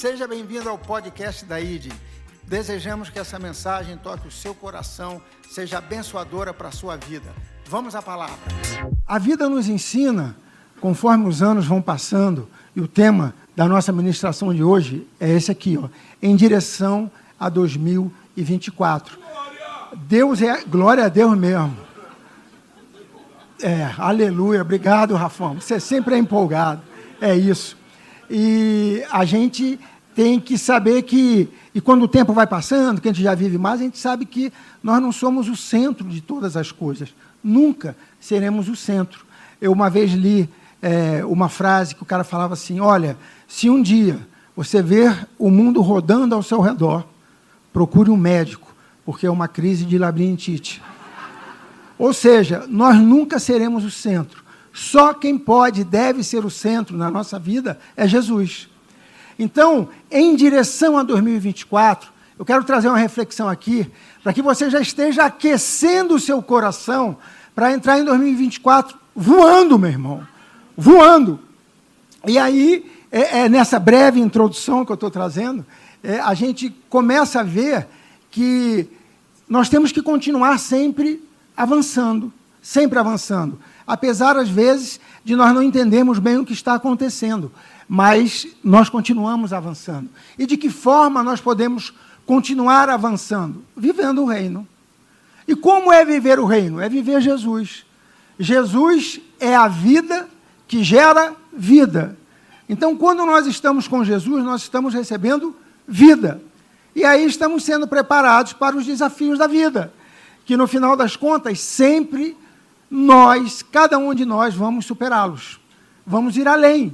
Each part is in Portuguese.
Seja bem-vindo ao podcast da ID. Desejamos que essa mensagem toque o seu coração, seja abençoadora para a sua vida. Vamos à palavra. A vida nos ensina, conforme os anos vão passando, e o tema da nossa ministração de hoje é esse aqui, ó, em direção a 2024. Deus é glória a Deus mesmo. É, aleluia, obrigado, Rafão. Você sempre é empolgado. É isso. E a gente tem que saber que, e quando o tempo vai passando, que a gente já vive mais, a gente sabe que nós não somos o centro de todas as coisas. Nunca seremos o centro. Eu uma vez li é, uma frase que o cara falava assim: Olha, se um dia você ver o mundo rodando ao seu redor, procure um médico, porque é uma crise de labirintite. Ou seja, nós nunca seremos o centro. Só quem pode e deve ser o centro na nossa vida é Jesus. Então, em direção a 2024, eu quero trazer uma reflexão aqui, para que você já esteja aquecendo o seu coração para entrar em 2024 voando, meu irmão. Voando. E aí, é, é nessa breve introdução que eu estou trazendo, é, a gente começa a ver que nós temos que continuar sempre avançando, sempre avançando apesar, às vezes, de nós não entendermos bem o que está acontecendo. Mas nós continuamos avançando. E de que forma nós podemos continuar avançando? Vivendo o reino. E como é viver o reino? É viver Jesus. Jesus é a vida que gera vida. Então, quando nós estamos com Jesus, nós estamos recebendo vida. E aí estamos sendo preparados para os desafios da vida, que no final das contas sempre nós, cada um de nós, vamos superá-los. Vamos ir além.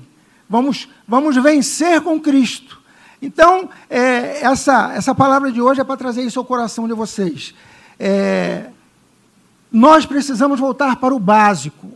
Vamos, vamos vencer com Cristo. Então, é, essa, essa palavra de hoje é para trazer isso ao coração de vocês. É, nós precisamos voltar para o básico,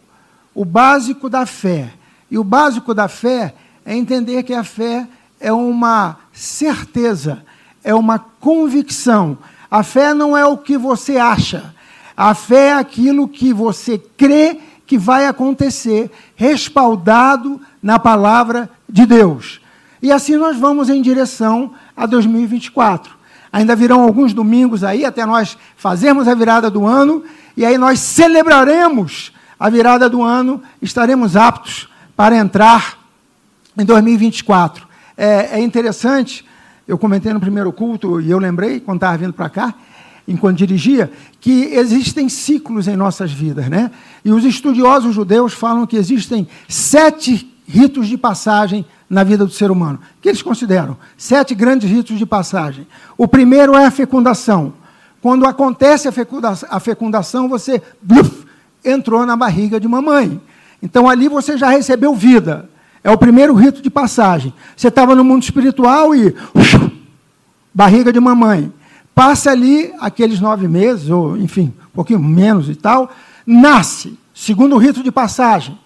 o básico da fé. E o básico da fé é entender que a fé é uma certeza, é uma convicção. A fé não é o que você acha, a fé é aquilo que você crê que vai acontecer, respaldado na palavra de Deus. E assim nós vamos em direção a 2024. Ainda virão alguns domingos aí até nós fazermos a virada do ano e aí nós celebraremos a virada do ano, estaremos aptos para entrar em 2024. É, é interessante, eu comentei no primeiro culto e eu lembrei quando estava vindo para cá, enquanto dirigia, que existem ciclos em nossas vidas. Né? E os estudiosos judeus falam que existem sete ritos de passagem na vida do ser humano. Que eles consideram? Sete grandes ritos de passagem. O primeiro é a fecundação. Quando acontece a fecundação, a fecundação você bluf, entrou na barriga de mamãe. Então ali você já recebeu vida. É o primeiro rito de passagem. Você estava no mundo espiritual e. barriga de mamãe. Passa ali aqueles nove meses, ou enfim, um pouquinho menos e tal, nasce, segundo o rito de passagem.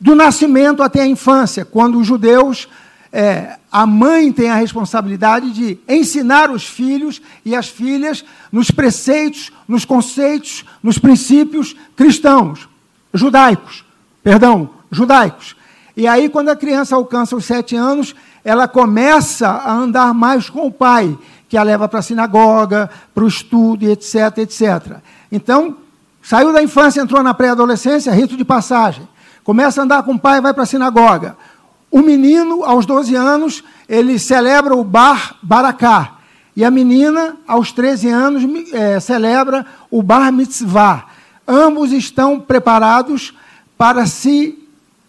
Do nascimento até a infância, quando os judeus, é, a mãe tem a responsabilidade de ensinar os filhos e as filhas nos preceitos, nos conceitos, nos princípios cristãos, judaicos, perdão, judaicos. E aí, quando a criança alcança os sete anos, ela começa a andar mais com o pai que a leva para a sinagoga, para o estudo, etc, etc. Então, saiu da infância, entrou na pré-adolescência, rito de passagem. Começa a andar com o pai, vai para a sinagoga. O menino, aos 12 anos, ele celebra o Bar Baraká. E a menina, aos 13 anos, é, celebra o Bar Mitzvah. Ambos estão preparados para se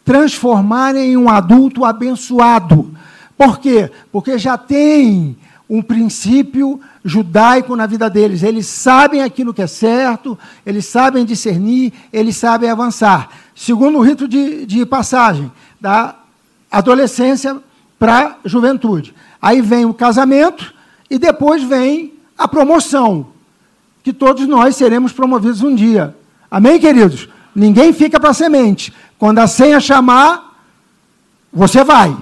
transformarem em um adulto abençoado. Por quê? Porque já tem um princípio judaico na vida deles. Eles sabem aquilo que é certo, eles sabem discernir, eles sabem avançar. Segundo o rito de, de passagem, da adolescência para a juventude. Aí vem o casamento e depois vem a promoção, que todos nós seremos promovidos um dia. Amém, queridos? Ninguém fica para semente. Quando a senha chamar, você vai.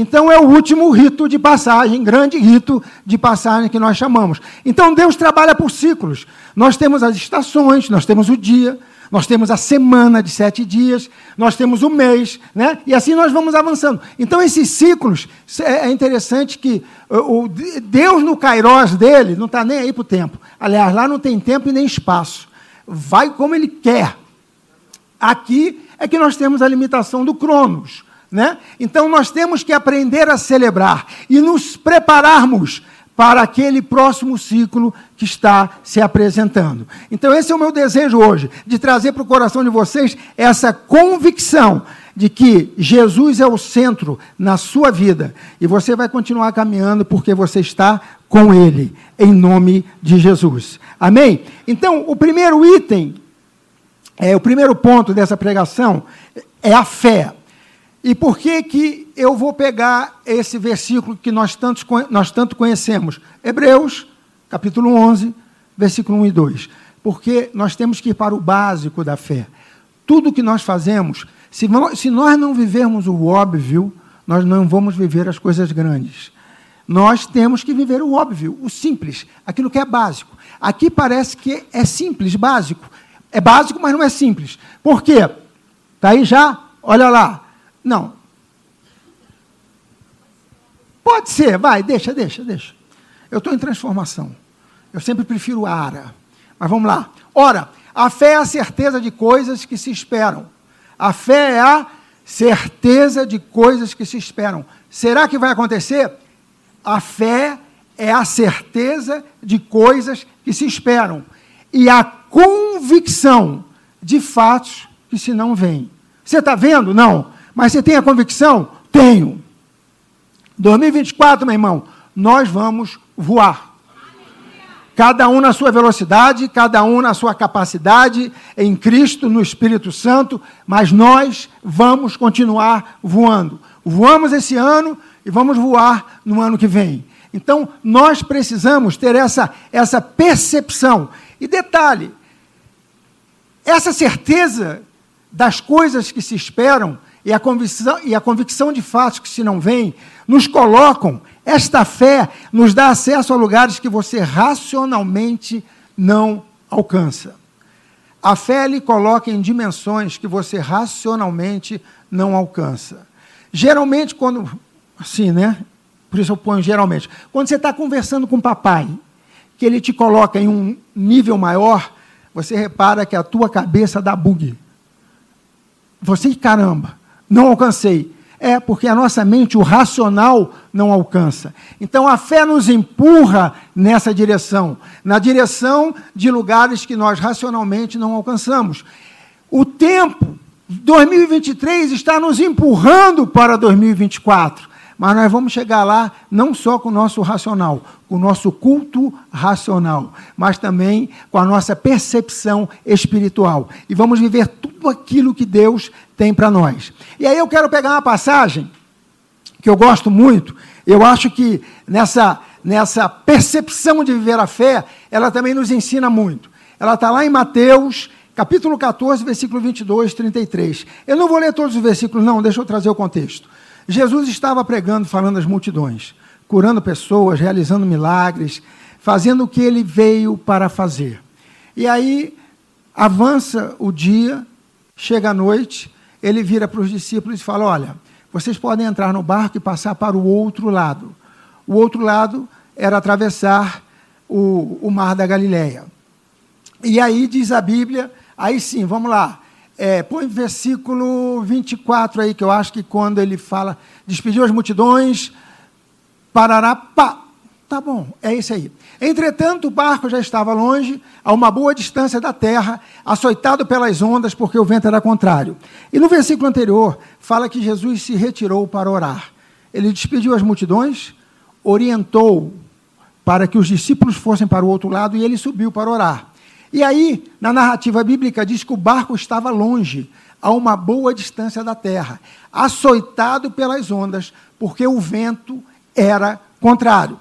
Então é o último rito de passagem, grande rito de passagem que nós chamamos. Então Deus trabalha por ciclos. Nós temos as estações, nós temos o dia, nós temos a semana de sete dias, nós temos o mês, né? e assim nós vamos avançando. Então, esses ciclos, é, é interessante que o Deus, no Kairos dele, não está nem aí para o tempo. Aliás, lá não tem tempo e nem espaço. Vai como ele quer. Aqui é que nós temos a limitação do Cronos. Né? Então, nós temos que aprender a celebrar e nos prepararmos para aquele próximo ciclo que está se apresentando. Então, esse é o meu desejo hoje, de trazer para o coração de vocês essa convicção de que Jesus é o centro na sua vida e você vai continuar caminhando porque você está com Ele, em nome de Jesus. Amém? Então, o primeiro item, é, o primeiro ponto dessa pregação é a fé. E por que, que eu vou pegar esse versículo que nós, tantos, nós tanto conhecemos? Hebreus, capítulo 11, versículo 1 e 2. Porque nós temos que ir para o básico da fé. Tudo que nós fazemos, se se nós não vivermos o óbvio, nós não vamos viver as coisas grandes. Nós temos que viver o óbvio, o simples, aquilo que é básico. Aqui parece que é simples, básico. É básico, mas não é simples. Por quê? Está aí já? Olha lá. Não. Pode ser, vai, deixa, deixa, deixa. Eu estou em transformação. Eu sempre prefiro ara. Mas vamos lá. Ora, a fé é a certeza de coisas que se esperam. A fé é a certeza de coisas que se esperam. Será que vai acontecer? A fé é a certeza de coisas que se esperam e a convicção de fatos que se não veem. Você está vendo? Não. Mas você tem a convicção? Tenho. 2024, meu irmão, nós vamos voar. Cada um na sua velocidade, cada um na sua capacidade, em Cristo, no Espírito Santo, mas nós vamos continuar voando. Voamos esse ano e vamos voar no ano que vem. Então, nós precisamos ter essa, essa percepção. E detalhe: essa certeza das coisas que se esperam e a convicção, e a convicção de fatos que se não vêm, nos colocam, esta fé nos dá acesso a lugares que você racionalmente não alcança. A fé lhe coloca em dimensões que você racionalmente não alcança. Geralmente, quando. Assim, né? Por isso eu ponho geralmente. Quando você está conversando com o papai, que ele te coloca em um nível maior, você repara que a tua cabeça dá bug. Você, caramba, não alcancei. É porque a nossa mente, o racional, não alcança. Então a fé nos empurra nessa direção na direção de lugares que nós racionalmente não alcançamos. O tempo, 2023, está nos empurrando para 2024. Mas nós vamos chegar lá não só com o nosso racional, com o nosso culto racional, mas também com a nossa percepção espiritual. E vamos viver tudo aquilo que Deus tem para nós. E aí eu quero pegar uma passagem que eu gosto muito, eu acho que nessa, nessa percepção de viver a fé, ela também nos ensina muito. Ela está lá em Mateus, capítulo 14, versículo 22, 33. Eu não vou ler todos os versículos, não, deixa eu trazer o contexto. Jesus estava pregando, falando às multidões, curando pessoas, realizando milagres, fazendo o que ele veio para fazer. E aí avança o dia, chega a noite, ele vira para os discípulos e fala: Olha, vocês podem entrar no barco e passar para o outro lado. O outro lado era atravessar o, o mar da Galileia. E aí diz a Bíblia, aí sim, vamos lá. É, põe versículo 24 aí, que eu acho que quando ele fala, despediu as multidões, parará, pá, tá bom, é isso aí. Entretanto, o barco já estava longe, a uma boa distância da terra, açoitado pelas ondas, porque o vento era contrário. E no versículo anterior, fala que Jesus se retirou para orar. Ele despediu as multidões, orientou para que os discípulos fossem para o outro lado e ele subiu para orar. E aí, na narrativa bíblica, diz que o barco estava longe, a uma boa distância da terra, açoitado pelas ondas, porque o vento era contrário.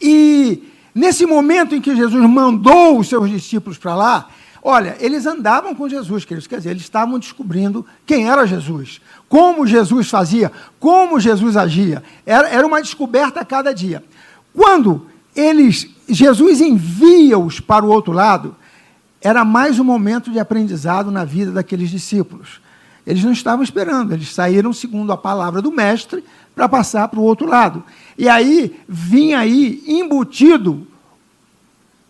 E nesse momento em que Jesus mandou os seus discípulos para lá, olha, eles andavam com Jesus, queridos, quer dizer, eles estavam descobrindo quem era Jesus, como Jesus fazia, como Jesus agia. Era, era uma descoberta a cada dia. Quando eles Jesus envia-os para o outro lado, era mais um momento de aprendizado na vida daqueles discípulos. Eles não estavam esperando, eles saíram segundo a palavra do mestre para passar para o outro lado. E aí vinha aí embutido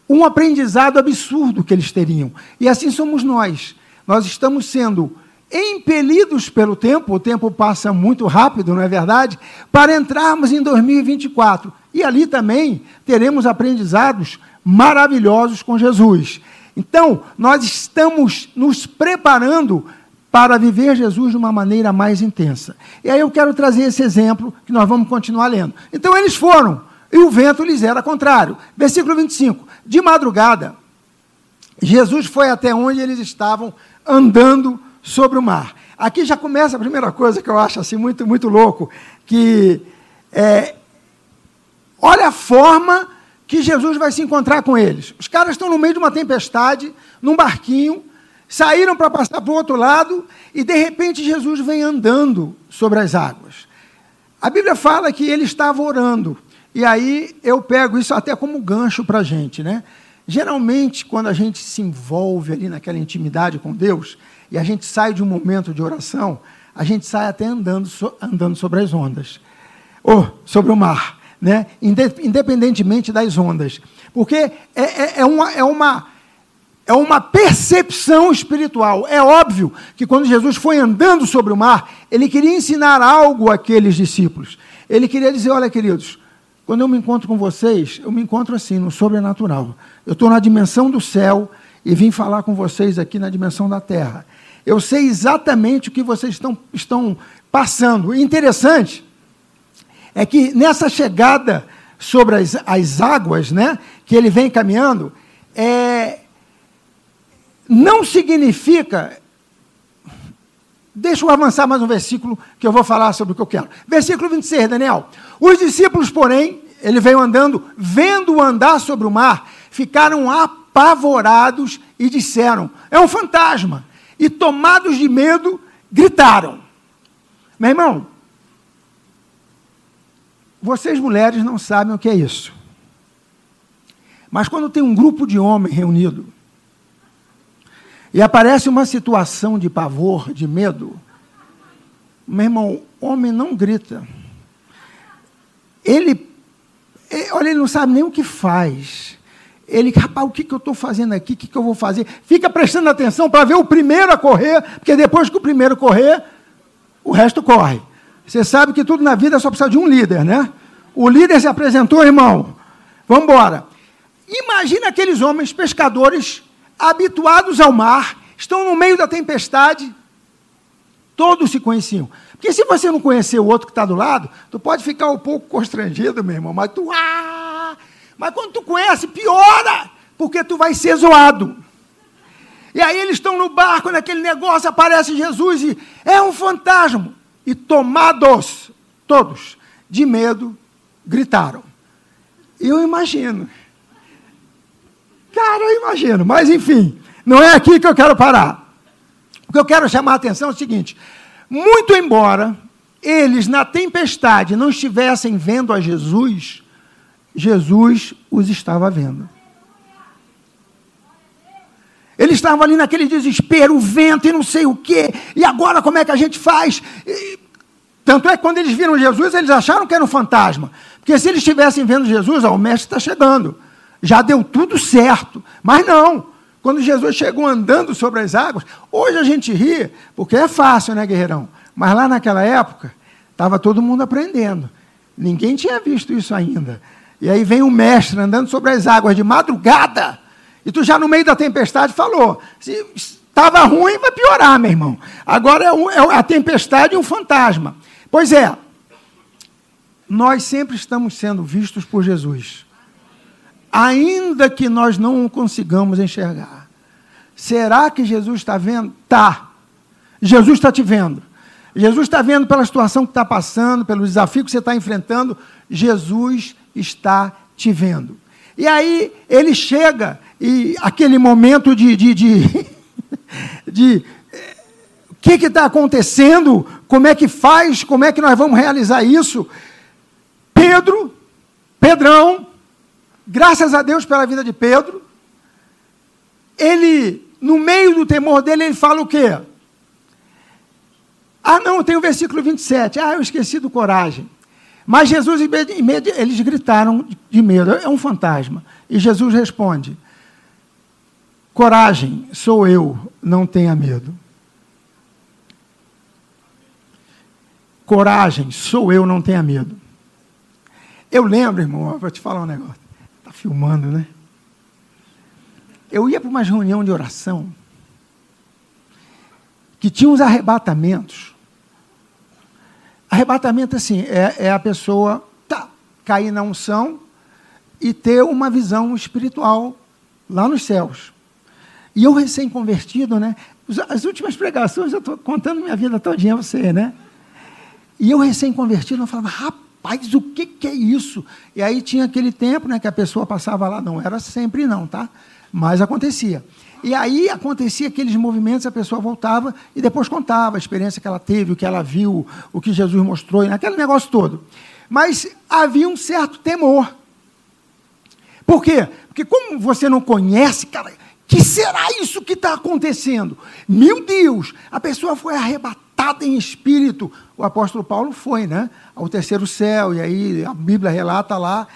um aprendizado absurdo que eles teriam. E assim somos nós. Nós estamos sendo impelidos pelo tempo, o tempo passa muito rápido, não é verdade? Para entrarmos em 2024. E ali também teremos aprendizados maravilhosos com Jesus. Então, nós estamos nos preparando para viver Jesus de uma maneira mais intensa. E aí eu quero trazer esse exemplo que nós vamos continuar lendo. Então eles foram, e o vento lhes era contrário. Versículo 25. De madrugada, Jesus foi até onde eles estavam andando sobre o mar. Aqui já começa a primeira coisa que eu acho assim muito, muito louco, que é, olha a forma que Jesus vai se encontrar com eles. Os caras estão no meio de uma tempestade, num barquinho, saíram para passar para o outro lado, e de repente Jesus vem andando sobre as águas. A Bíblia fala que ele estava orando, e aí eu pego isso até como gancho para a gente, né? Geralmente, quando a gente se envolve ali naquela intimidade com Deus, e a gente sai de um momento de oração, a gente sai até andando, andando sobre as ondas, ou sobre o mar né? independentemente das ondas. Porque é, é, é, uma, é, uma, é uma percepção espiritual. É óbvio que quando Jesus foi andando sobre o mar, ele queria ensinar algo àqueles discípulos. Ele queria dizer: olha, queridos, quando eu me encontro com vocês, eu me encontro assim, no sobrenatural. Eu estou na dimensão do céu e vim falar com vocês aqui na dimensão da terra. Eu sei exatamente o que vocês estão, estão passando. Interessante é que nessa chegada sobre as, as águas, né, que ele vem caminhando, é, não significa. Deixa eu avançar mais um versículo que eu vou falar sobre o que eu quero. Versículo 26, Daniel. Os discípulos, porém, ele veio andando, vendo andar sobre o mar, ficaram apavorados e disseram: É um fantasma. E tomados de medo, gritaram. Meu irmão, vocês mulheres não sabem o que é isso. Mas quando tem um grupo de homens reunido e aparece uma situação de pavor, de medo, meu irmão, homem não grita. Ele, ele olha, ele não sabe nem o que faz. Ele, rapaz, o que, que eu estou fazendo aqui? O que, que eu vou fazer? Fica prestando atenção para ver o primeiro a correr, porque depois que o primeiro correr, o resto corre. Você sabe que tudo na vida só precisa de um líder, né? O líder se apresentou, irmão. Vamos embora. Imagina aqueles homens pescadores habituados ao mar, estão no meio da tempestade, todos se conheciam. Porque se você não conhecer o outro que está do lado, tu pode ficar um pouco constrangido, meu irmão, mas tu. Ah! Mas quando tu conhece, piora, porque tu vai ser zoado. E aí eles estão no barco, naquele negócio, aparece Jesus e é um fantasma e tomados, todos, de medo, gritaram. Eu imagino. Cara, eu imagino. Mas, enfim, não é aqui que eu quero parar. O que eu quero chamar a atenção é o seguinte: muito embora eles, na tempestade, não estivessem vendo a Jesus, Jesus os estava vendo. Ele estava ali naquele desespero, o vento e não sei o quê, e agora como é que a gente faz? E, tanto é que quando eles viram Jesus, eles acharam que era um fantasma. Porque se eles estivessem vendo Jesus, ó, o mestre está chegando. Já deu tudo certo. Mas não. Quando Jesus chegou andando sobre as águas, hoje a gente ri, porque é fácil, né, guerreirão? Mas lá naquela época, estava todo mundo aprendendo. Ninguém tinha visto isso ainda. E aí vem o mestre andando sobre as águas de madrugada. E tu já no meio da tempestade falou: se estava ruim, vai piorar, meu irmão. Agora é, um, é a tempestade e um fantasma. Pois é, nós sempre estamos sendo vistos por Jesus, ainda que nós não consigamos enxergar. Será que Jesus está vendo? Tá. Jesus está te vendo. Jesus está vendo pela situação que está passando, pelo desafio que você está enfrentando. Jesus está te vendo. E aí ele chega e aquele momento de, de, de, de eh, o que está acontecendo, como é que faz, como é que nós vamos realizar isso. Pedro, Pedrão, graças a Deus pela vida de Pedro, ele, no meio do temor dele, ele fala o quê? Ah, não, tem o versículo 27. Ah, eu esqueci do coragem. Mas Jesus, eles gritaram de medo, é um fantasma. E Jesus responde: Coragem, sou eu, não tenha medo. Coragem, sou eu, não tenha medo. Eu lembro, irmão, vou te falar um negócio. Filmando, né? Eu ia para uma reunião de oração que tinha uns arrebatamentos. Arrebatamento, assim, é, é a pessoa tá, cair na unção e ter uma visão espiritual lá nos céus. E eu recém-convertido, né? As últimas pregações, eu estou contando minha vida todinha a você, né? E eu recém-convertido, eu falava, rapaz, o que, que, é isso? E aí tinha aquele tempo né, que a pessoa passava lá, não era sempre não, tá? Mas acontecia. E aí acontecia aqueles movimentos, a pessoa voltava e depois contava a experiência que ela teve, o que ela viu, o que Jesus mostrou, aquele negócio todo. Mas havia um certo temor. Por quê? Porque como você não conhece, cara, que será isso que está acontecendo? Meu Deus, a pessoa foi arrebatada em espírito. O apóstolo Paulo foi, né? Ao terceiro céu, e aí a Bíblia relata lá,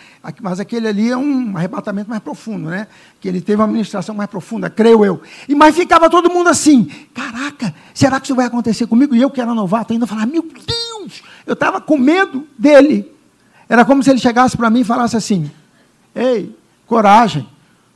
mas aquele ali é um arrebatamento mais profundo, né? Que ele teve uma ministração mais profunda, creio eu. E mas ficava todo mundo assim: caraca, será que isso vai acontecer comigo? E eu, que era novato, ainda falava: meu Deus, eu estava com medo dele. Era como se ele chegasse para mim e falasse assim: ei, coragem,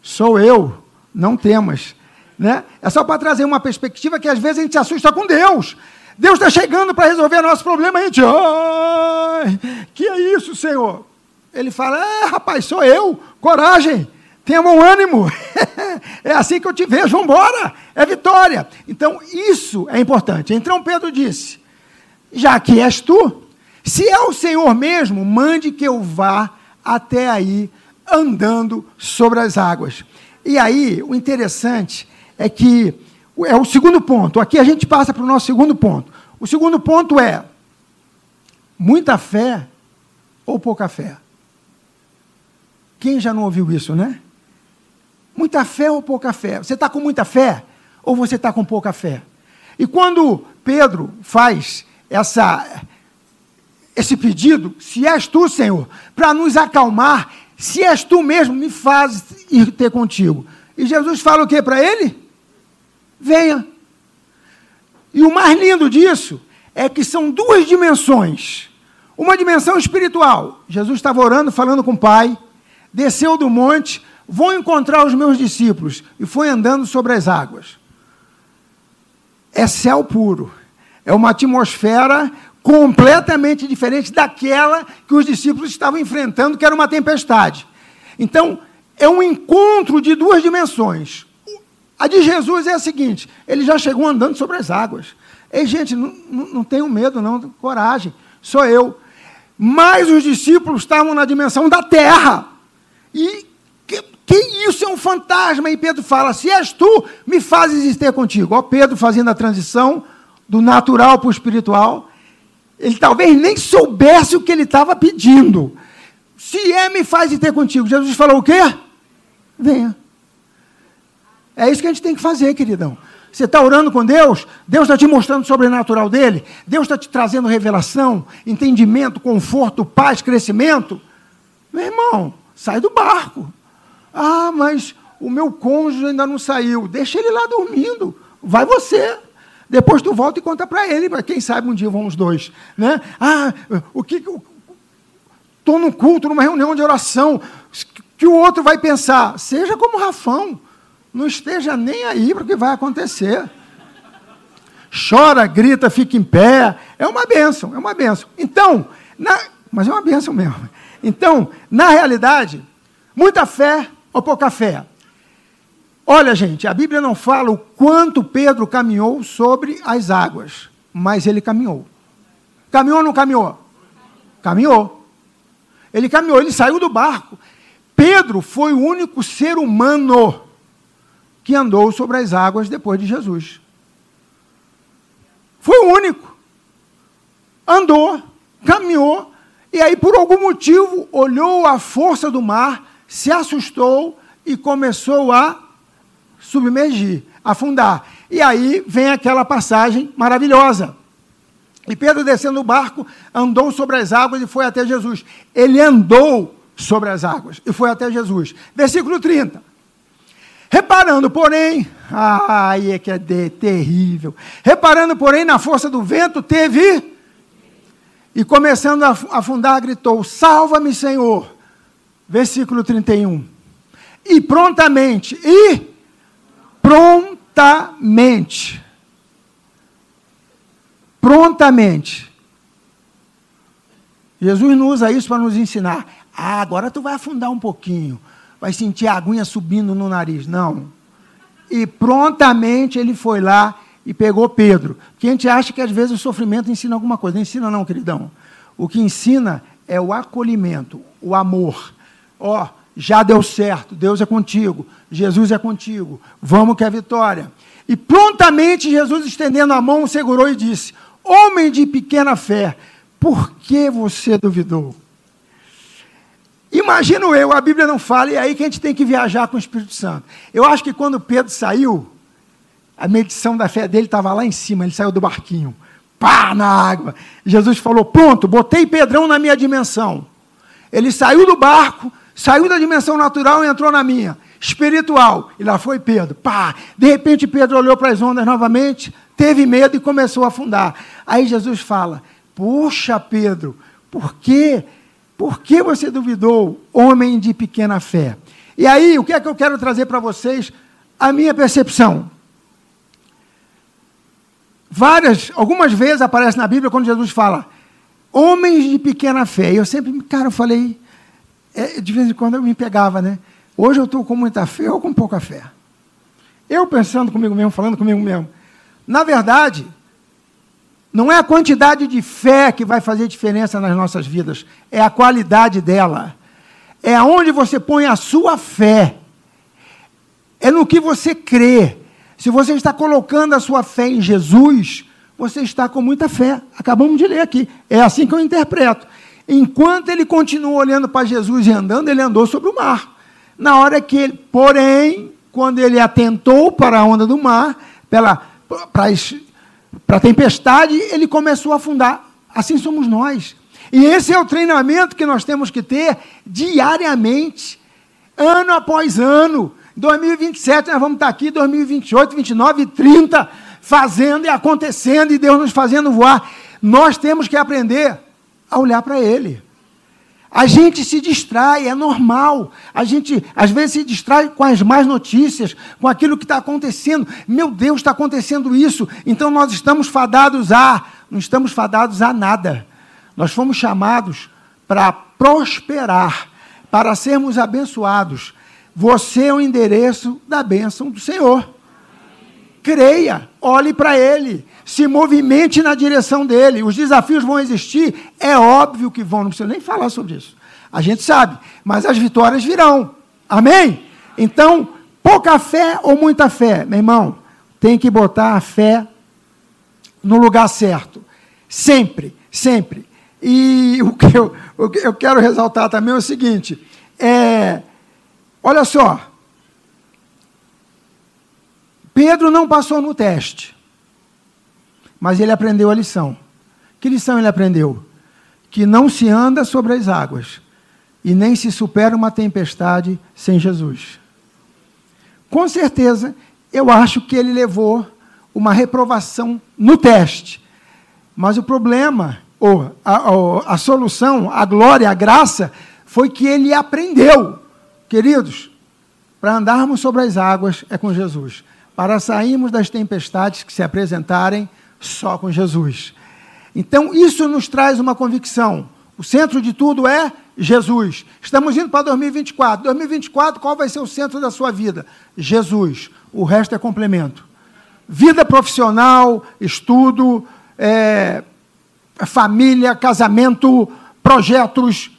sou eu não temas. Né? É só para trazer uma perspectiva que às vezes a gente se assusta com Deus. Deus está chegando para resolver nosso problema, a gente, ai, que é isso, Senhor? Ele fala, é, rapaz, sou eu, coragem, tenha bom ânimo, é assim que eu te vejo, vamos embora, é vitória. Então, isso é importante. Então, Pedro disse, já que és tu, se é o Senhor mesmo, mande que eu vá até aí, andando sobre as águas. E aí, o interessante é que é o segundo ponto. Aqui a gente passa para o nosso segundo ponto. O segundo ponto é muita fé ou pouca fé? Quem já não ouviu isso, né? Muita fé ou pouca fé? Você está com muita fé ou você está com pouca fé? E quando Pedro faz essa, esse pedido, se és tu, Senhor, para nos acalmar se és tu mesmo, me faz ir ter contigo. E Jesus fala o que para ele? Venha. E o mais lindo disso é que são duas dimensões. Uma dimensão espiritual. Jesus estava orando, falando com o Pai, desceu do monte, vou encontrar os meus discípulos, e foi andando sobre as águas. É céu puro. É uma atmosfera completamente diferente daquela que os discípulos estavam enfrentando, que era uma tempestade. Então, é um encontro de duas dimensões. A de Jesus é a seguinte: ele já chegou andando sobre as águas. Ei, gente, não, não, medo, não, coragem, sou eu. Mas os discípulos estavam na dimensão da terra. E que, que isso é um fantasma? E Pedro fala: se és tu, me fazes estar contigo. Ó, Pedro fazendo a transição do natural para o espiritual. Ele talvez nem soubesse o que ele estava pedindo. Se é, me faz ter contigo. Jesus falou o quê? Venha. É isso que a gente tem que fazer, queridão. Você está orando com Deus, Deus está te mostrando o sobrenatural dele, Deus está te trazendo revelação, entendimento, conforto, paz, crescimento. Meu irmão, sai do barco. Ah, mas o meu cônjuge ainda não saiu. Deixa ele lá dormindo. Vai você. Depois tu volta e conta para ele, para quem sabe um dia vão os dois. Né? Ah, o que. Estou num culto, numa reunião de oração, que o outro vai pensar, seja como Rafão, não esteja nem aí para o que vai acontecer. Chora, grita, fica em pé. É uma bênção, é uma bênção. Então, na, mas é uma bênção mesmo. Então, na realidade, muita fé ou pouca fé? Olha, gente, a Bíblia não fala o quanto Pedro caminhou sobre as águas, mas ele caminhou. Caminhou ou não caminhou? Caminhou. Ele caminhou, ele saiu do barco. Pedro foi o único ser humano que andou sobre as águas depois de Jesus. Foi o único. Andou, caminhou, e aí, por algum motivo, olhou a força do mar, se assustou e começou a submergir, afundar. E aí vem aquela passagem maravilhosa. E Pedro, descendo do barco, andou sobre as águas e foi até Jesus. Ele andou sobre as águas e foi até Jesus. Versículo 30. Reparando, porém, ai, é que é de, terrível. Reparando, porém, na força do vento, teve. E começando a afundar, gritou: Salva-me, Senhor. Versículo 31. E prontamente, e prontamente prontamente. Jesus não usa isso para nos ensinar. Ah, agora tu vai afundar um pouquinho, vai sentir a aguinha subindo no nariz. Não. E prontamente ele foi lá e pegou Pedro. Porque a gente acha que às vezes o sofrimento ensina alguma coisa. Não ensina, não, queridão. O que ensina é o acolhimento, o amor. Ó, oh, já deu certo, Deus é contigo, Jesus é contigo, vamos que é vitória. E prontamente Jesus, estendendo a mão, segurou e disse: Homem de pequena fé, por que você duvidou? Imagino eu, a Bíblia não fala, e é aí que a gente tem que viajar com o Espírito Santo. Eu acho que quando Pedro saiu, a medição da fé dele estava lá em cima, ele saiu do barquinho, pá, na água. Jesus falou: Pronto, botei Pedrão na minha dimensão. Ele saiu do barco, saiu da dimensão natural e entrou na minha, espiritual. E lá foi Pedro, pá. De repente Pedro olhou para as ondas novamente, teve medo e começou a afundar. Aí Jesus fala: Puxa, Pedro, por quê? Por que você duvidou, homem de pequena fé? E aí, o que é que eu quero trazer para vocês? A minha percepção. Várias, algumas vezes aparece na Bíblia quando Jesus fala, homens de pequena fé. E eu sempre, cara, eu falei, é, de vez em quando eu me pegava, né? Hoje eu estou com muita fé ou com pouca fé? Eu pensando comigo mesmo, falando comigo mesmo. Na verdade, não é a quantidade de fé que vai fazer diferença nas nossas vidas, é a qualidade dela. É aonde você põe a sua fé. É no que você crê. Se você está colocando a sua fé em Jesus, você está com muita fé. Acabamos de ler aqui. É assim que eu interpreto. Enquanto ele continuou olhando para Jesus e andando, ele andou sobre o mar. Na hora que ele, porém, quando ele atentou para a onda do mar, pela para a tempestade, ele começou a afundar. Assim somos nós. E esse é o treinamento que nós temos que ter diariamente, ano após ano. 2027 nós vamos estar aqui, 2028, 29 e 30, fazendo e acontecendo, e Deus nos fazendo voar. Nós temos que aprender a olhar para Ele. A gente se distrai, é normal. A gente, às vezes, se distrai com as más notícias, com aquilo que está acontecendo. Meu Deus, está acontecendo isso. Então nós estamos fadados a. Não estamos fadados a nada. Nós fomos chamados para prosperar, para sermos abençoados. Você é o endereço da bênção do Senhor. Creia, olhe para Ele se movimente na direção dele. Os desafios vão existir, é óbvio que vão, não precisa nem falar sobre isso. A gente sabe, mas as vitórias virão. Amém? Então, pouca fé ou muita fé, meu irmão, tem que botar a fé no lugar certo. Sempre, sempre. E o que eu, o que eu quero ressaltar também é o seguinte: é, olha só, Pedro não passou no teste. Mas ele aprendeu a lição. Que lição ele aprendeu? Que não se anda sobre as águas e nem se supera uma tempestade sem Jesus. Com certeza, eu acho que ele levou uma reprovação no teste. Mas o problema, ou a, a, solução, a glória, a graça, foi que ele aprendeu. Queridos, para andarmos sobre as águas é com Jesus. Para sairmos das tempestades que se apresentarem, só com Jesus. Então, isso nos traz uma convicção. O centro de tudo é Jesus. Estamos indo para 2024. 2024, qual vai ser o centro da sua vida? Jesus. O resto é complemento. Vida profissional, estudo, é, família, casamento, projetos.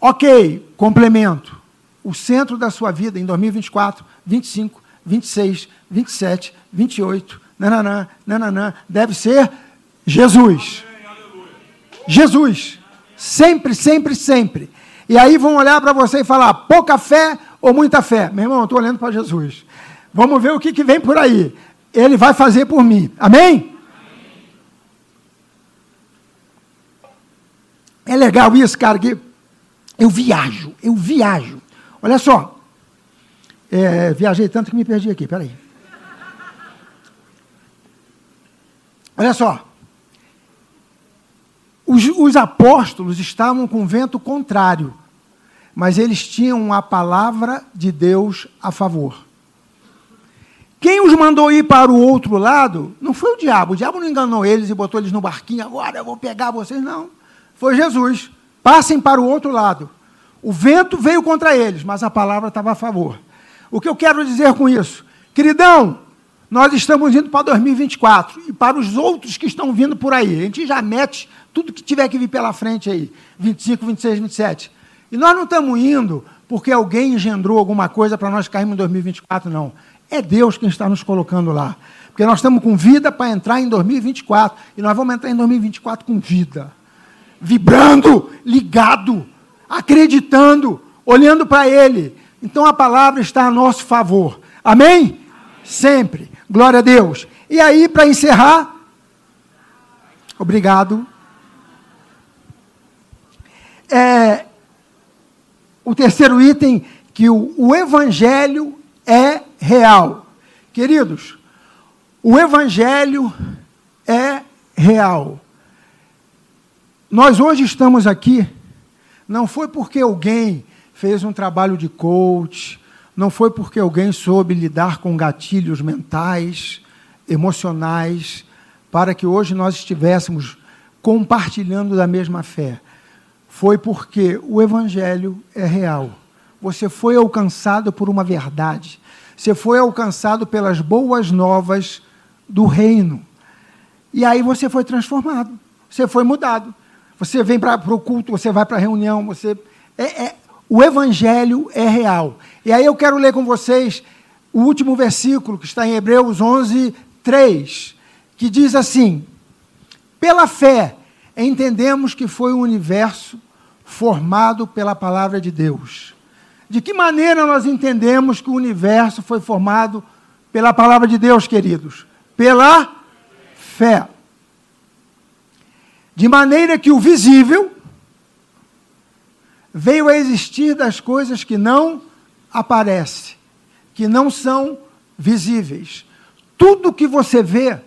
Ok, complemento. O centro da sua vida em 2024, 25, 26, 27, 28, nananã, nananã, deve ser Jesus. Jesus. Sempre, sempre, sempre. E aí vão olhar para você e falar, pouca fé ou muita fé? Meu irmão, eu estou olhando para Jesus. Vamos ver o que, que vem por aí. Ele vai fazer por mim. Amém? É legal isso, cara, que eu viajo, eu viajo. Olha só. É, viajei tanto que me perdi aqui, peraí. Olha só. Os, os apóstolos estavam com vento contrário, mas eles tinham a palavra de Deus a favor. Quem os mandou ir para o outro lado não foi o diabo. O diabo não enganou eles e botou eles no barquinho. Agora eu vou pegar vocês. Não. Foi Jesus. Passem para o outro lado. O vento veio contra eles, mas a palavra estava a favor. O que eu quero dizer com isso? Queridão, nós estamos indo para 2024 e para os outros que estão vindo por aí. A gente já mete tudo que tiver que vir pela frente aí, 25, 26, 27. E nós não estamos indo porque alguém engendrou alguma coisa para nós cairmos em 2024, não. É Deus quem está nos colocando lá. Porque nós estamos com vida para entrar em 2024. E nós vamos entrar em 2024 com vida. Vibrando, ligado, acreditando, olhando para Ele. Então a palavra está a nosso favor. Amém? Sempre. Glória a Deus. E aí, para encerrar, obrigado. É, o terceiro item, que o, o Evangelho é real. Queridos, o Evangelho é real. Nós hoje estamos aqui, não foi porque alguém fez um trabalho de coach, não foi porque alguém soube lidar com gatilhos mentais, emocionais, para que hoje nós estivéssemos compartilhando da mesma fé. Foi porque o Evangelho é real. Você foi alcançado por uma verdade. Você foi alcançado pelas boas novas do reino. E aí você foi transformado. Você foi mudado. Você vem para o culto, você vai para a reunião, você. É, é, o Evangelho é real. E aí eu quero ler com vocês o último versículo, que está em Hebreus 11, 3, que diz assim: Pela fé entendemos que foi o universo formado pela palavra de Deus. De que maneira nós entendemos que o universo foi formado pela palavra de Deus, queridos? Pela fé. De maneira que o visível veio a existir das coisas que não aparecem, que não são visíveis. Tudo que você vê,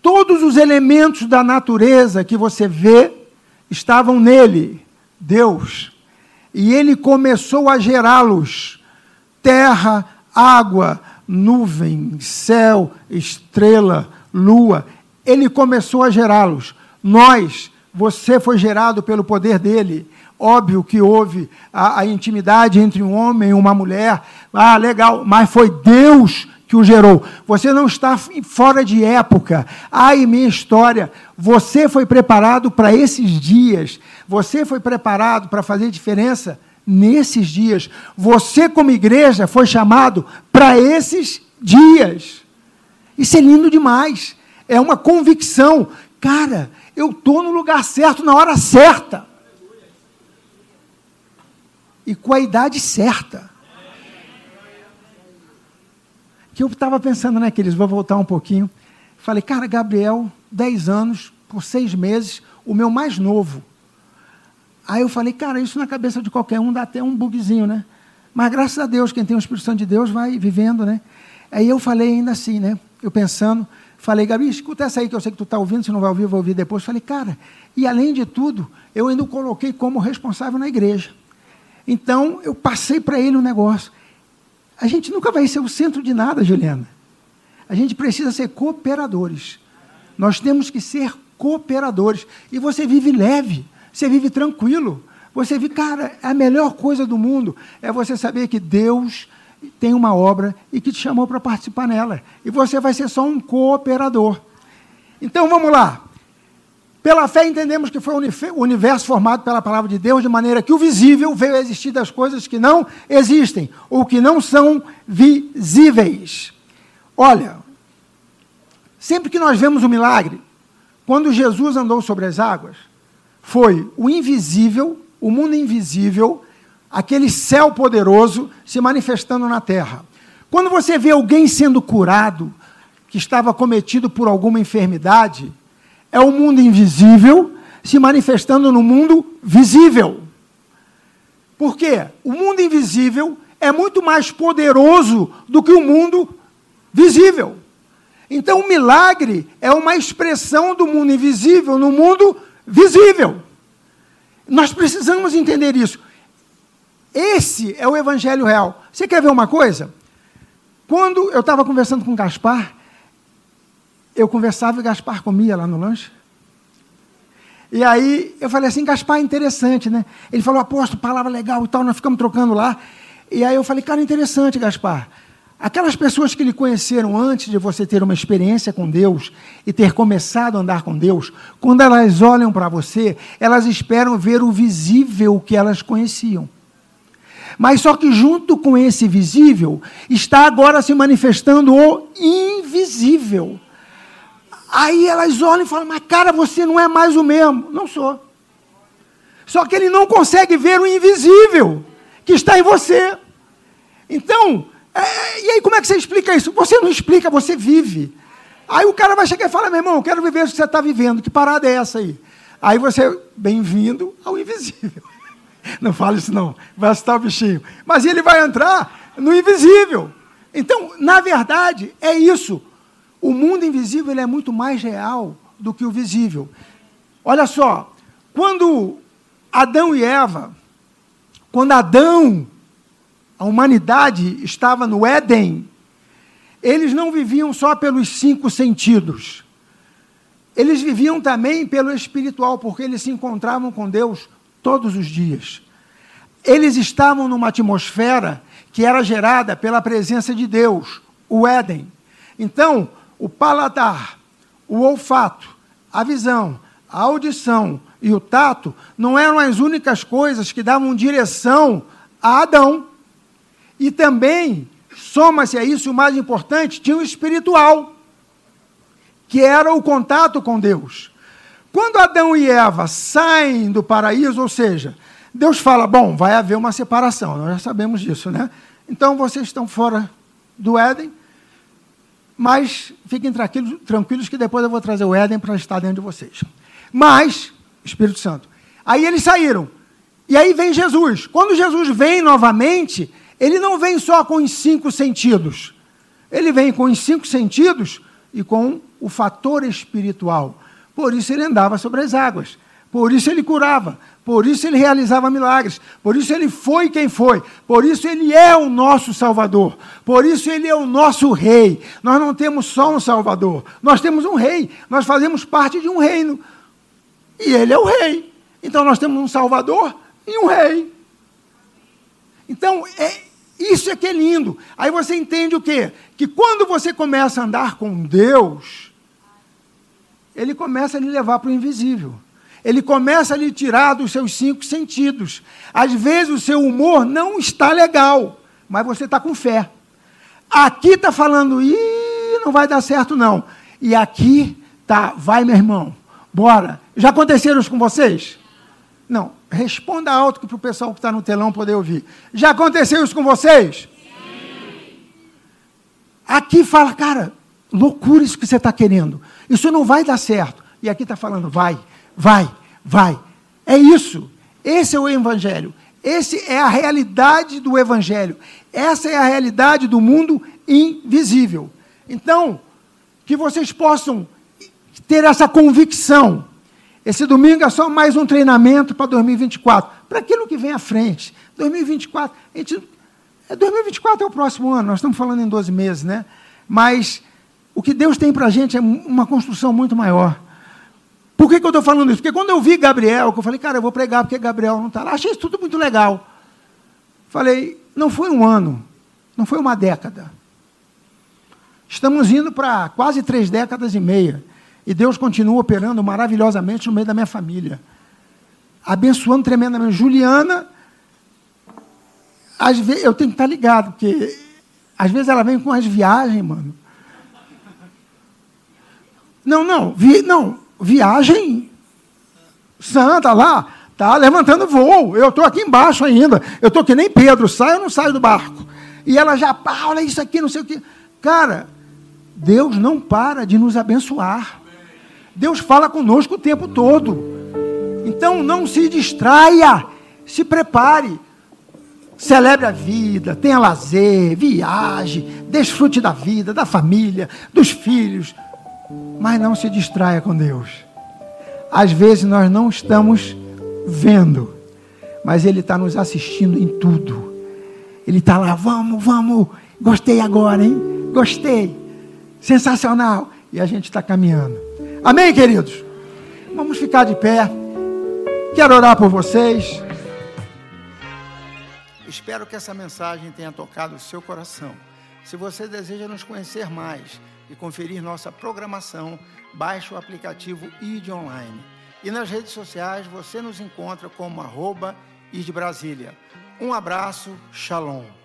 todos os elementos da natureza que você vê, estavam nele, Deus. E ele começou a gerá-los: terra, água, nuvem, céu, estrela, lua. Ele começou a gerá-los. Nós, você foi gerado pelo poder dele. Óbvio que houve a, a, intimidade entre um homem e uma mulher. Ah, legal, mas foi Deus que o gerou. Você não está fora de época. Ai, minha história. Você foi preparado para esses dias. Você foi preparado para fazer diferença nesses dias. Você, como igreja, foi chamado para esses dias. Isso é lindo demais. É uma convicção. Cara, eu estou no lugar certo, na hora certa e com a idade certa. Que eu estava pensando, né, que eles vão voltar um pouquinho. Falei, cara, Gabriel, 10 anos, por seis meses, o meu mais novo. Aí eu falei, cara, isso na cabeça de qualquer um dá até um bugzinho, né? Mas graças a Deus, quem tem o Espírito Santo de Deus vai vivendo, né? Aí eu falei ainda assim, né? Eu pensando, falei, Gabi, escuta essa aí que eu sei que tu está ouvindo, se não vai ouvir, vou ouvir depois. Falei, cara, e além de tudo, eu ainda o coloquei como responsável na igreja. Então, eu passei para ele um negócio. A gente nunca vai ser o centro de nada, Juliana. A gente precisa ser cooperadores. Nós temos que ser cooperadores. E você vive leve, você vive tranquilo. Você vive, cara, a melhor coisa do mundo é você saber que Deus tem uma obra e que te chamou para participar nela. E você vai ser só um cooperador. Então vamos lá. Pela fé entendemos que foi o universo formado pela palavra de Deus, de maneira que o visível veio a existir das coisas que não existem, ou que não são visíveis. Olha, sempre que nós vemos um milagre, quando Jesus andou sobre as águas, foi o invisível, o mundo invisível, aquele céu poderoso se manifestando na terra. Quando você vê alguém sendo curado, que estava cometido por alguma enfermidade, é o mundo invisível se manifestando no mundo visível. Por quê? O mundo invisível é muito mais poderoso do que o mundo visível. Então, o milagre é uma expressão do mundo invisível no mundo visível. Nós precisamos entender isso. Esse é o evangelho real. Você quer ver uma coisa? Quando eu estava conversando com Gaspar, eu conversava e Gaspar comia lá no lanche. E aí eu falei assim, Gaspar, interessante, né? Ele falou, apóstolo, palavra legal e tal, nós ficamos trocando lá. E aí eu falei, cara, interessante, Gaspar. Aquelas pessoas que lhe conheceram antes de você ter uma experiência com Deus e ter começado a andar com Deus, quando elas olham para você, elas esperam ver o visível que elas conheciam. Mas só que junto com esse visível está agora se manifestando o invisível. Aí elas olham e falam: Mas cara, você não é mais o mesmo. Não sou. Só que ele não consegue ver o invisível que está em você. Então, é, e aí como é que você explica isso? Você não explica, você vive. Aí o cara vai chegar e falar: Meu irmão, eu quero viver o que você está vivendo. Que parada é essa aí? Aí você, bem-vindo ao invisível. Não fala isso não, vai assustar o bichinho. Mas ele vai entrar no invisível. Então, na verdade, é isso. O mundo invisível é muito mais real do que o visível. Olha só, quando Adão e Eva, quando Adão, a humanidade estava no Éden, eles não viviam só pelos cinco sentidos. Eles viviam também pelo espiritual, porque eles se encontravam com Deus todos os dias. Eles estavam numa atmosfera que era gerada pela presença de Deus, o Éden. Então, o paladar, o olfato, a visão, a audição e o tato não eram as únicas coisas que davam direção a Adão. E também, soma-se a isso o mais importante, tinha o espiritual, que era o contato com Deus. Quando Adão e Eva saem do paraíso, ou seja, Deus fala: bom, vai haver uma separação, nós já sabemos disso, né? Então vocês estão fora do Éden, mas fiquem tranquilos que depois eu vou trazer o Éden para estar dentro de vocês. Mas, Espírito Santo, aí eles saíram. E aí vem Jesus. Quando Jesus vem novamente, ele não vem só com os cinco sentidos. Ele vem com os cinco sentidos e com o fator espiritual. Por isso ele andava sobre as águas. Por isso ele curava, por isso ele realizava milagres, por isso ele foi quem foi, por isso ele é o nosso Salvador, por isso ele é o nosso Rei. Nós não temos só um Salvador, nós temos um Rei, nós fazemos parte de um reino, e ele é o Rei. Então nós temos um Salvador e um Rei. Então, é, isso é que é lindo. Aí você entende o quê? Que quando você começa a andar com Deus, ele começa a lhe levar para o invisível ele começa a lhe tirar dos seus cinco sentidos. Às vezes o seu humor não está legal, mas você está com fé. Aqui está falando, ih, não vai dar certo não. E aqui tá, vai meu irmão, bora. Já aconteceram isso com vocês? Não, responda alto para o pessoal que está no telão poder ouvir. Já aconteceu isso com vocês? Sim. Aqui fala, cara, loucura isso que você está querendo. Isso não vai dar certo. E aqui está falando, vai vai, vai. É isso. Esse é o Evangelho. Esse é a realidade do Evangelho. Essa é a realidade do mundo invisível. Então, que vocês possam ter essa convicção. Esse domingo é só mais um treinamento para 2024, para aquilo que vem à frente. 2024, a gente, 2024 é, é o próximo ano, nós estamos falando em 12 meses, né? Mas o que Deus tem para a gente é uma construção muito maior. Por que, que eu estou falando isso? Porque quando eu vi Gabriel, eu falei, cara, eu vou pregar porque Gabriel não está lá. Achei isso tudo muito legal. Falei, não foi um ano, não foi uma década. Estamos indo para quase três décadas e meia. E Deus continua operando maravilhosamente no meio da minha família. Abençoando tremendamente. Juliana, às vezes, eu tenho que estar ligado, porque às vezes ela vem com as viagens, mano. Não, não, vi, não viagem santa lá, tá levantando voo. Eu estou aqui embaixo ainda. Eu estou que nem Pedro, sai ou não saio do barco? e ela já, ah, olha isso aqui, não sei o quê. Cara, Deus não para de nos abençoar. Deus fala conosco o tempo todo. Então não se distraia, se prepare. Celebre a vida, tenha lazer, viaje, desfrute da vida, da família, dos filhos. Mas não se distraia com Deus. Às vezes nós não estamos vendo, mas Ele está nos assistindo em tudo. Ele está lá, vamos, vamos, gostei agora, hein? Gostei, sensacional. E a gente está caminhando. Amém, queridos? Vamos ficar de pé. Quero orar por vocês. Espero que essa mensagem tenha tocado o seu coração. Se você deseja nos conhecer mais e conferir nossa programação, baixe o aplicativo ID Online. E nas redes sociais você nos encontra como arroba ID Brasília. Um abraço, shalom.